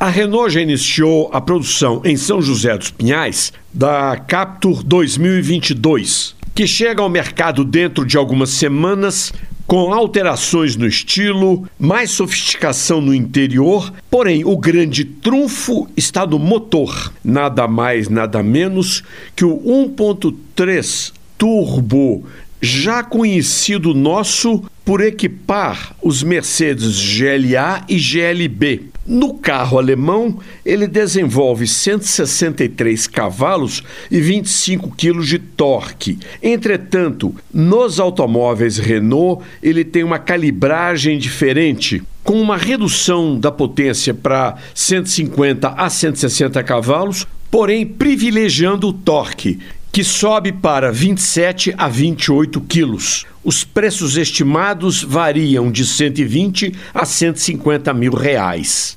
A Renault já iniciou a produção em São José dos Pinhais da Captur 2022, que chega ao mercado dentro de algumas semanas com alterações no estilo, mais sofisticação no interior, porém o grande trunfo está no motor, nada mais, nada menos que o 1.3 turbo já conhecido nosso por equipar os Mercedes GLA e GLB. No carro alemão, ele desenvolve 163 cavalos e 25 quilos de torque. Entretanto, nos automóveis Renault, ele tem uma calibragem diferente, com uma redução da potência para 150 a 160 cavalos, porém privilegiando o torque que sobe para 27 a 28 quilos. Os preços estimados variam de 120 a 150 mil reais.